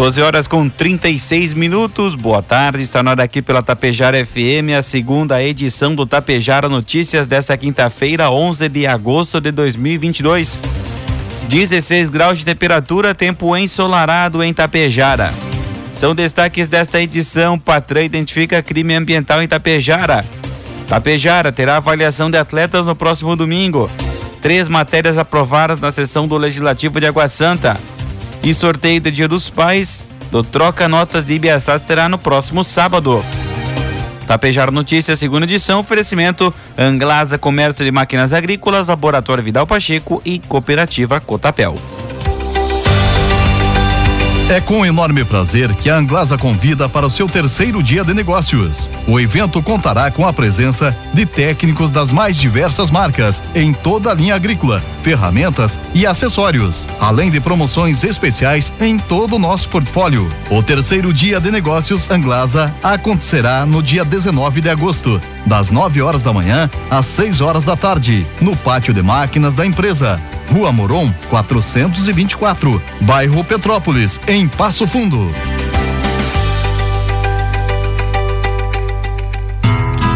12 horas com 36 minutos. Boa tarde, está na hora aqui pela Tapejara FM, a segunda edição do Tapejara Notícias desta quinta-feira, 11 de agosto de 2022. 16 graus de temperatura, tempo ensolarado em Tapejara. São destaques desta edição. Patrã identifica crime ambiental em Tapejara. Tapejara terá avaliação de atletas no próximo domingo. Três matérias aprovadas na sessão do Legislativo de Água Santa. E sorteio do Dia dos Pais do Troca Notas de Ibiaçá terá no próximo sábado. Tapejar Notícias, segunda edição, oferecimento Anglasa Comércio de Máquinas Agrícolas, Laboratório Vidal Pacheco e Cooperativa Cotapel. É com enorme prazer que a Anglasa convida para o seu terceiro dia de negócios. O evento contará com a presença de técnicos das mais diversas marcas em toda a linha agrícola, ferramentas e acessórios, além de promoções especiais em todo o nosso portfólio. O terceiro dia de negócios Anglasa acontecerá no dia 19 de agosto, das 9 horas da manhã às 6 horas da tarde, no pátio de máquinas da empresa. Rua Moron, 424, bairro Petrópolis, em Passo Fundo.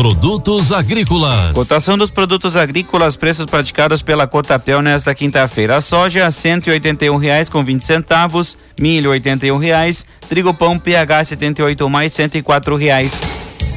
Produtos agrícolas. Cotação dos produtos agrícolas, preços praticados pela Cotapel nesta quinta-feira. A soja, cento e reais com vinte centavos, milho, oitenta e reais, trigo pão PH 78 mais cento e quatro reais.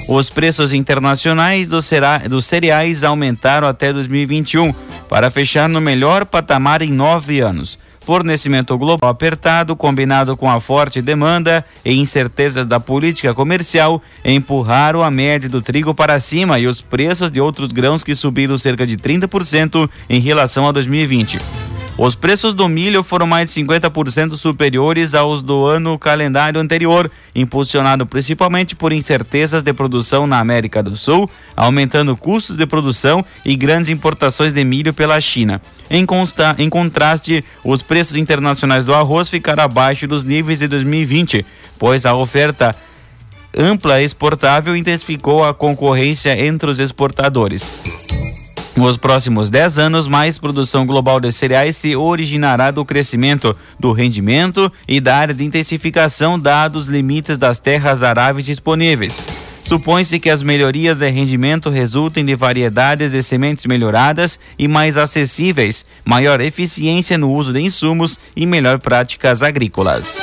Os preços internacionais dos, dos cereais aumentaram até 2021, para fechar no melhor patamar em nove anos. Fornecimento global apertado, combinado com a forte demanda e incertezas da política comercial, empurraram a média do trigo para cima e os preços de outros grãos que subiram cerca de 30% em relação a 2020. Os preços do milho foram mais de 50% superiores aos do ano calendário anterior, impulsionado principalmente por incertezas de produção na América do Sul, aumentando custos de produção e grandes importações de milho pela China. Em, consta, em contraste, os preços internacionais do arroz ficaram abaixo dos níveis de 2020, pois a oferta ampla exportável intensificou a concorrência entre os exportadores. Nos próximos 10 anos, mais produção global de cereais se originará do crescimento do rendimento e da área de intensificação, dados limites das terras aráveis disponíveis. Supõe-se que as melhorias de rendimento resultem de variedades de sementes melhoradas e mais acessíveis, maior eficiência no uso de insumos e melhor práticas agrícolas.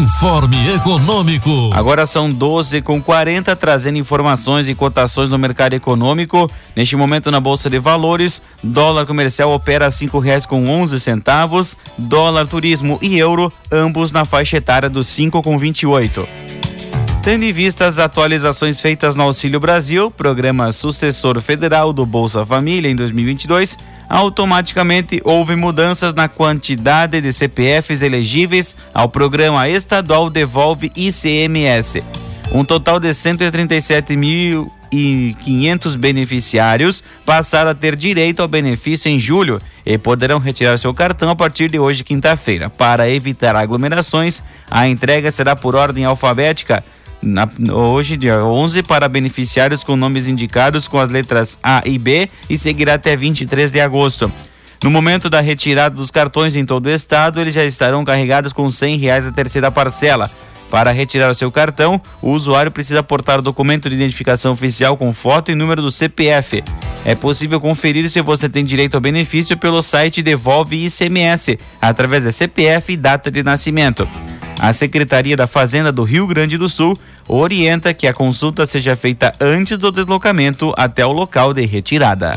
Informe Econômico. Agora são 12 com 40, trazendo informações e cotações no mercado econômico. Neste momento na Bolsa de Valores, dólar comercial opera a cinco reais com onze centavos, dólar turismo e euro, ambos na faixa etária dos cinco com vinte e oito. Tendo em vista as atualizações feitas no Auxílio Brasil, programa sucessor federal do Bolsa Família em 2022, automaticamente houve mudanças na quantidade de CPFs elegíveis ao programa estadual Devolve ICMS. Um total de 137 mil e 500 beneficiários passaram a ter direito ao benefício em julho e poderão retirar seu cartão a partir de hoje, quinta-feira. Para evitar aglomerações, a entrega será por ordem alfabética. Na, hoje, dia 11, para beneficiários com nomes indicados com as letras A e B e seguirá até 23 de agosto. No momento da retirada dos cartões em todo o estado, eles já estarão carregados com R$ reais a terceira parcela. Para retirar o seu cartão, o usuário precisa aportar o documento de identificação oficial com foto e número do CPF. É possível conferir se você tem direito ao benefício pelo site Devolve ICMS, através da CPF e data de nascimento. A Secretaria da Fazenda do Rio Grande do Sul orienta que a consulta seja feita antes do deslocamento até o local de retirada.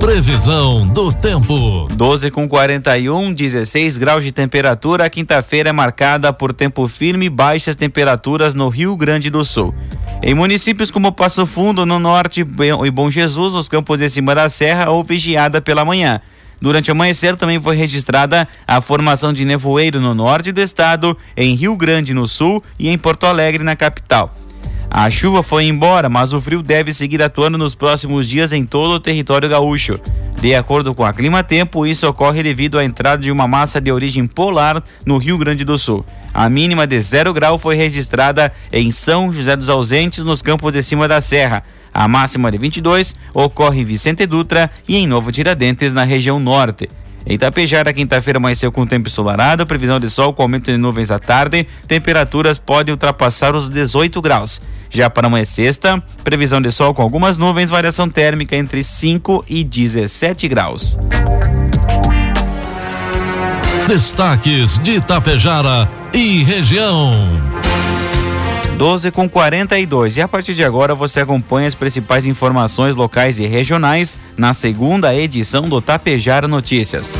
Previsão do tempo. 12 com 41, 16 graus de temperatura. A quinta-feira é marcada por tempo firme e baixas temperaturas no Rio Grande do Sul. Em municípios como Passo Fundo, no norte e Bom Jesus, os campos de cima da serra, ou vigiada pela manhã. Durante o amanhecer também foi registrada a formação de nevoeiro no norte do estado, em Rio Grande no sul e em Porto Alegre, na capital. A chuva foi embora, mas o frio deve seguir atuando nos próximos dias em todo o território gaúcho. De acordo com a Clima Tempo, isso ocorre devido à entrada de uma massa de origem polar no Rio Grande do Sul. A mínima de zero grau foi registrada em São José dos Ausentes, nos campos de cima da serra. A máxima de 22 ocorre em Vicente Dutra e em Novo Tiradentes, na região norte. Em Itapejara, quinta-feira amanheceu com tempo ensolarado, previsão de sol com aumento de nuvens à tarde, temperaturas podem ultrapassar os 18 graus. Já para amanhã sexta, previsão de sol com algumas nuvens, variação térmica entre 5 e 17 graus. Destaques de Itapejara e região. 12 com 42. E a partir de agora você acompanha as principais informações locais e regionais na segunda edição do Tapejara Notícias.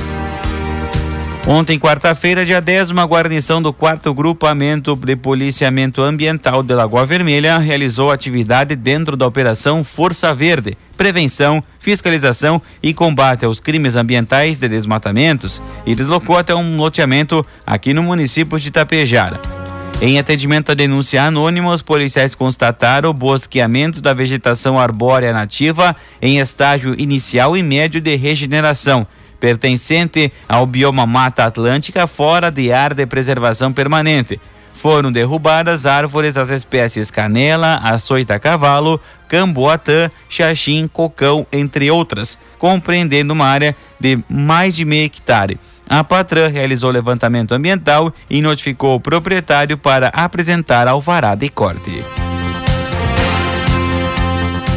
Ontem, quarta-feira, dia 10, uma guarnição do 4 Grupamento de Policiamento Ambiental de Lagoa Vermelha realizou atividade dentro da Operação Força Verde, prevenção, fiscalização e combate aos crimes ambientais de desmatamentos e deslocou até um loteamento aqui no município de Tapejara. Em atendimento à denúncia anônima, os policiais constataram o bosqueamento da vegetação arbórea nativa em estágio inicial e médio de regeneração, pertencente ao bioma Mata Atlântica fora de área de preservação permanente. Foram derrubadas árvores das espécies canela, açoita-cavalo, camboatã, xaxim, cocão, entre outras, compreendendo uma área de mais de meio hectare. A Patran realizou levantamento ambiental e notificou o proprietário para apresentar alvará de corte.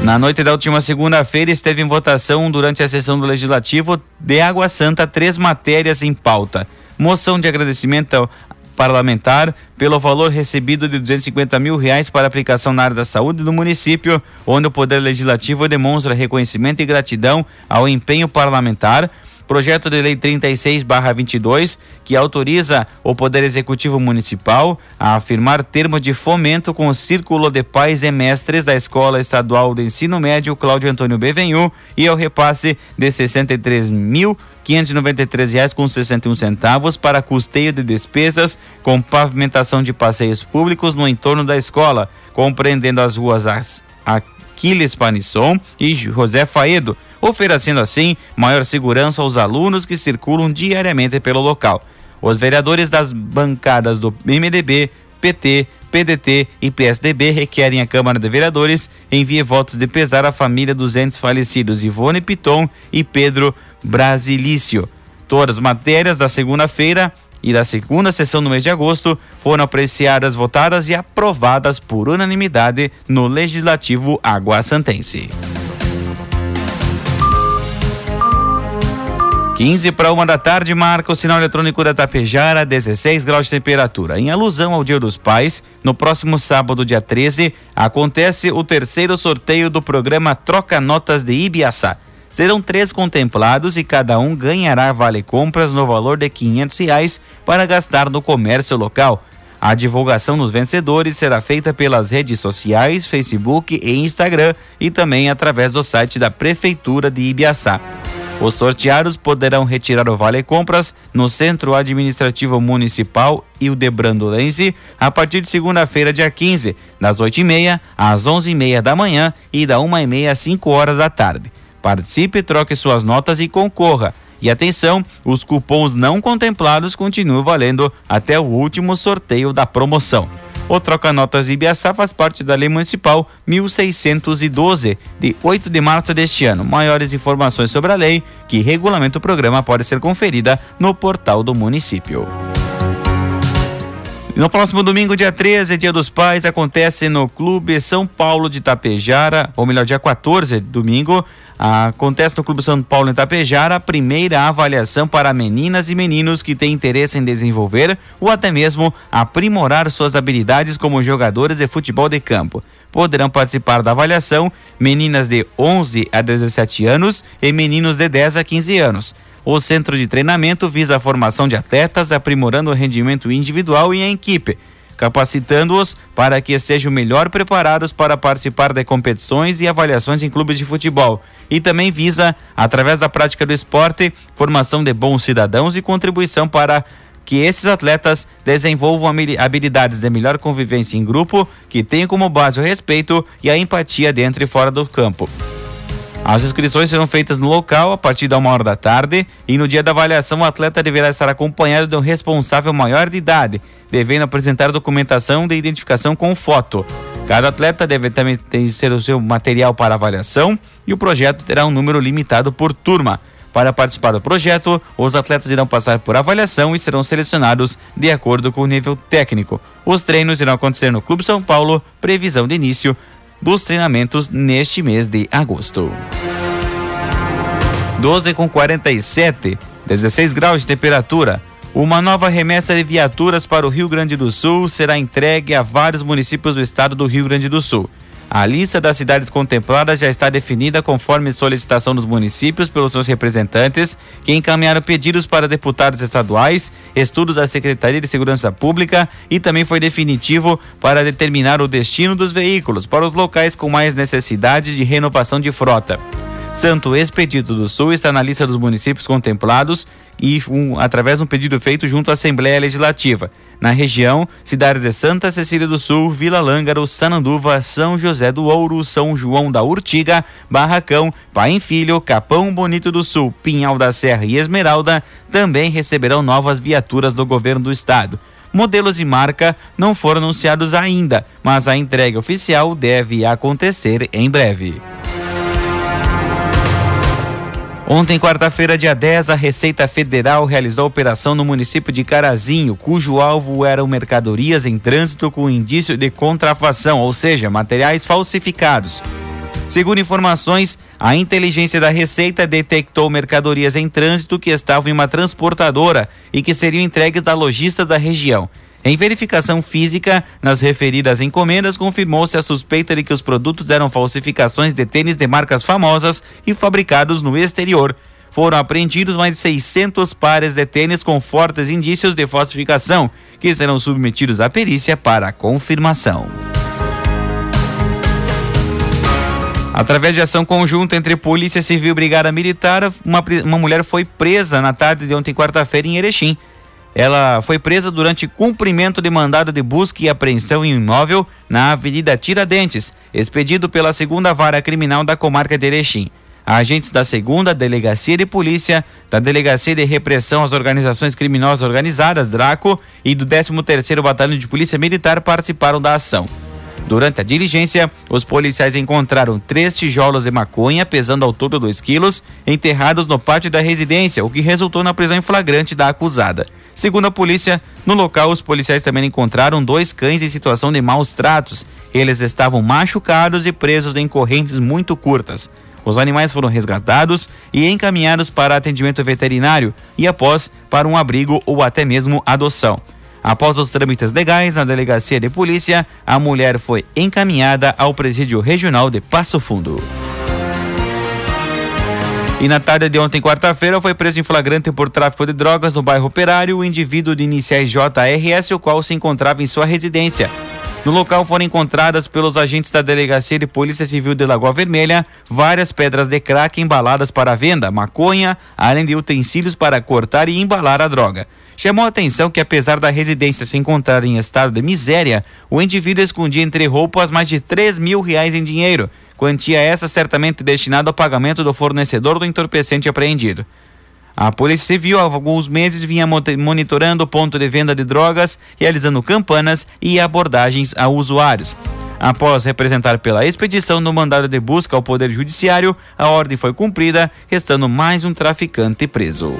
Na noite da última segunda-feira esteve em votação durante a sessão do Legislativo de Água Santa três matérias em pauta. Moção de agradecimento parlamentar pelo valor recebido de 250 mil reais para aplicação na área da saúde do município, onde o Poder Legislativo demonstra reconhecimento e gratidão ao empenho parlamentar Projeto de Lei 36/22, que autoriza o Poder Executivo Municipal a afirmar termo de fomento com o Círculo de Pais e Mestres da Escola Estadual de Ensino Médio Cláudio Antônio Bevenhu e ao repasse de 63 mil R$ reais com 61 centavos para custeio de despesas com pavimentação de passeios públicos no entorno da escola, compreendendo as ruas Aquiles Panisson e José Faedo, oferecendo assim maior segurança aos alunos que circulam diariamente pelo local. Os vereadores das bancadas do MDB, PT, PDT e PSDB requerem à Câmara de Vereadores envie votos de pesar à família dos entes falecidos Ivone Piton e Pedro Brasilício. Todas as matérias da segunda-feira e da segunda sessão do mês de agosto foram apreciadas, votadas e aprovadas por unanimidade no Legislativo Aguaçantense. 15 para uma da tarde marca o sinal eletrônico da Tapejara, 16 graus de temperatura. Em alusão ao Dia dos Pais, no próximo sábado, dia 13, acontece o terceiro sorteio do programa Troca Notas de Ibiaçá. Serão três contemplados e cada um ganhará vale compras no valor de quinhentos reais para gastar no comércio local. A divulgação dos vencedores será feita pelas redes sociais, Facebook e Instagram e também através do site da Prefeitura de Ibiaçá. Os sorteados poderão retirar o Vale Compras no Centro Administrativo Municipal e o de Brandolense a partir de segunda-feira, dia 15, das 8h30 às 11h30 da manhã e da 1h30 às 5 horas da tarde. Participe, troque suas notas e concorra. E atenção, os cupons não contemplados continuam valendo até o último sorteio da promoção. O troca-notas Ibiaçá faz parte da Lei Municipal 1612, de 8 de março deste ano. Maiores informações sobre a lei que regulamenta o programa pode ser conferida no portal do município. No próximo domingo, dia 13, Dia dos Pais, acontece no Clube São Paulo de Tapejara, ou melhor, dia 14, domingo, Acontece no Clube São Paulo em Itapejara a primeira avaliação para meninas e meninos que têm interesse em desenvolver ou até mesmo aprimorar suas habilidades como jogadores de futebol de campo. Poderão participar da avaliação meninas de 11 a 17 anos e meninos de 10 a 15 anos. O centro de treinamento visa a formação de atletas, aprimorando o rendimento individual e em equipe capacitando-os para que sejam melhor preparados para participar de competições e avaliações em clubes de futebol. E também visa, através da prática do esporte, formação de bons cidadãos e contribuição para que esses atletas desenvolvam habilidades de melhor convivência em grupo, que tenham como base o respeito e a empatia dentro e fora do campo. As inscrições serão feitas no local a partir da uma hora da tarde e no dia da avaliação o atleta deverá estar acompanhado de um responsável maior de idade, devendo apresentar documentação de identificação com foto. Cada atleta deve também ter o seu material para avaliação e o projeto terá um número limitado por turma. Para participar do projeto, os atletas irão passar por avaliação e serão selecionados de acordo com o nível técnico. Os treinos irão acontecer no Clube São Paulo, previsão de início dos treinamentos neste mês de agosto. 12 com 47, 16 graus de temperatura. Uma nova remessa de viaturas para o Rio Grande do Sul será entregue a vários municípios do estado do Rio Grande do Sul. A lista das cidades contempladas já está definida conforme solicitação dos municípios pelos seus representantes, que encaminharam pedidos para deputados estaduais, estudos da Secretaria de Segurança Pública e também foi definitivo para determinar o destino dos veículos para os locais com mais necessidade de renovação de frota. Santo Expedito do Sul está na lista dos municípios contemplados e um, através de um pedido feito junto à Assembleia Legislativa. Na região, cidades de Santa Cecília do Sul, Vila Lângaro, Sananduva, São José do Ouro, São João da Urtiga, Barracão, Pai Filho, Capão Bonito do Sul, Pinhal da Serra e Esmeralda também receberão novas viaturas do governo do estado. Modelos e marca não foram anunciados ainda, mas a entrega oficial deve acontecer em breve. Ontem, quarta-feira, dia 10, a Receita Federal realizou operação no município de Carazinho, cujo alvo eram mercadorias em trânsito com indício de contrafação, ou seja, materiais falsificados. Segundo informações, a inteligência da Receita detectou mercadorias em trânsito que estavam em uma transportadora e que seriam entregues a lojistas da região. Em verificação física, nas referidas encomendas, confirmou-se a suspeita de que os produtos eram falsificações de tênis de marcas famosas e fabricados no exterior. Foram apreendidos mais de 600 pares de tênis com fortes indícios de falsificação, que serão submetidos à perícia para confirmação. Através de ação conjunta entre Polícia Civil e Brigada Militar, uma, uma mulher foi presa na tarde de ontem, quarta-feira, em Erechim. Ela foi presa durante cumprimento de mandado de busca e apreensão em imóvel na Avenida Tiradentes, expedido pela segunda vara criminal da comarca de Erechim. Agentes da segunda Delegacia de Polícia, da Delegacia de Repressão às Organizações Criminosas Organizadas, DRACO, e do 13º Batalhão de Polícia Militar participaram da ação. Durante a diligência, os policiais encontraram três tijolos de maconha, pesando ao todo 2 quilos, enterrados no pátio da residência, o que resultou na prisão em flagrante da acusada. Segundo a polícia, no local os policiais também encontraram dois cães em situação de maus tratos. Eles estavam machucados e presos em correntes muito curtas. Os animais foram resgatados e encaminhados para atendimento veterinário e após para um abrigo ou até mesmo adoção. Após os trâmites legais na delegacia de polícia, a mulher foi encaminhada ao presídio regional de Passo Fundo. E na tarde de ontem, quarta-feira, foi preso em flagrante por tráfico de drogas no bairro Operário o indivíduo de iniciais JRS, o qual se encontrava em sua residência. No local foram encontradas pelos agentes da Delegacia de Polícia Civil de Lagoa Vermelha várias pedras de crack embaladas para venda, maconha, além de utensílios para cortar e embalar a droga. Chamou a atenção que, apesar da residência se encontrar em estado de miséria, o indivíduo escondia entre roupas mais de 3 mil reais em dinheiro, quantia essa certamente destinada ao pagamento do fornecedor do entorpecente apreendido. A Polícia Civil há alguns meses vinha monitorando o ponto de venda de drogas, realizando campanas e abordagens a usuários. Após representar pela expedição no mandado de busca ao Poder Judiciário, a ordem foi cumprida, restando mais um traficante preso.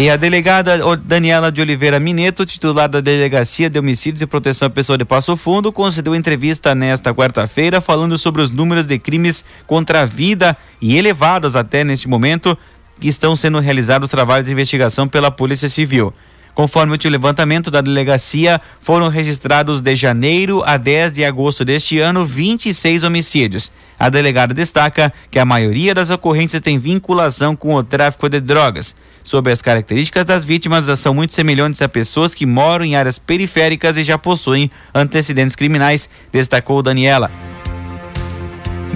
E a delegada Daniela de Oliveira Mineto, titular da Delegacia de Homicídios e Proteção à Pessoa de Passo Fundo, concedeu entrevista nesta quarta-feira falando sobre os números de crimes contra a vida e elevados até neste momento que estão sendo realizados trabalhos de investigação pela Polícia Civil. Conforme o levantamento da delegacia, foram registrados de janeiro a 10 de agosto deste ano 26 homicídios. A delegada destaca que a maioria das ocorrências tem vinculação com o tráfico de drogas. Sobre as características das vítimas, são muito semelhantes a pessoas que moram em áreas periféricas e já possuem antecedentes criminais, destacou Daniela.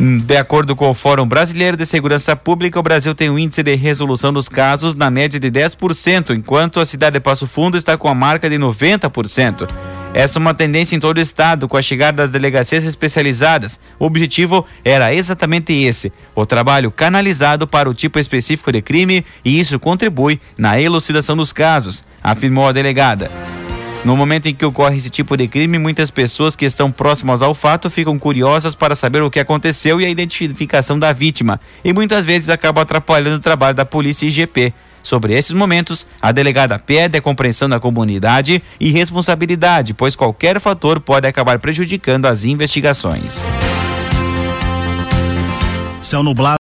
De acordo com o Fórum Brasileiro de Segurança Pública, o Brasil tem um índice de resolução dos casos na média de 10%, enquanto a cidade de Passo Fundo está com a marca de 90%. Essa é uma tendência em todo o estado, com a chegada das delegacias especializadas. O objetivo era exatamente esse: o trabalho canalizado para o tipo específico de crime, e isso contribui na elucidação dos casos, afirmou a delegada. No momento em que ocorre esse tipo de crime, muitas pessoas que estão próximas ao fato ficam curiosas para saber o que aconteceu e a identificação da vítima, e muitas vezes acabam atrapalhando o trabalho da polícia e IGP. Sobre esses momentos, a delegada pede a compreensão da comunidade e responsabilidade, pois qualquer fator pode acabar prejudicando as investigações. Céu nublado.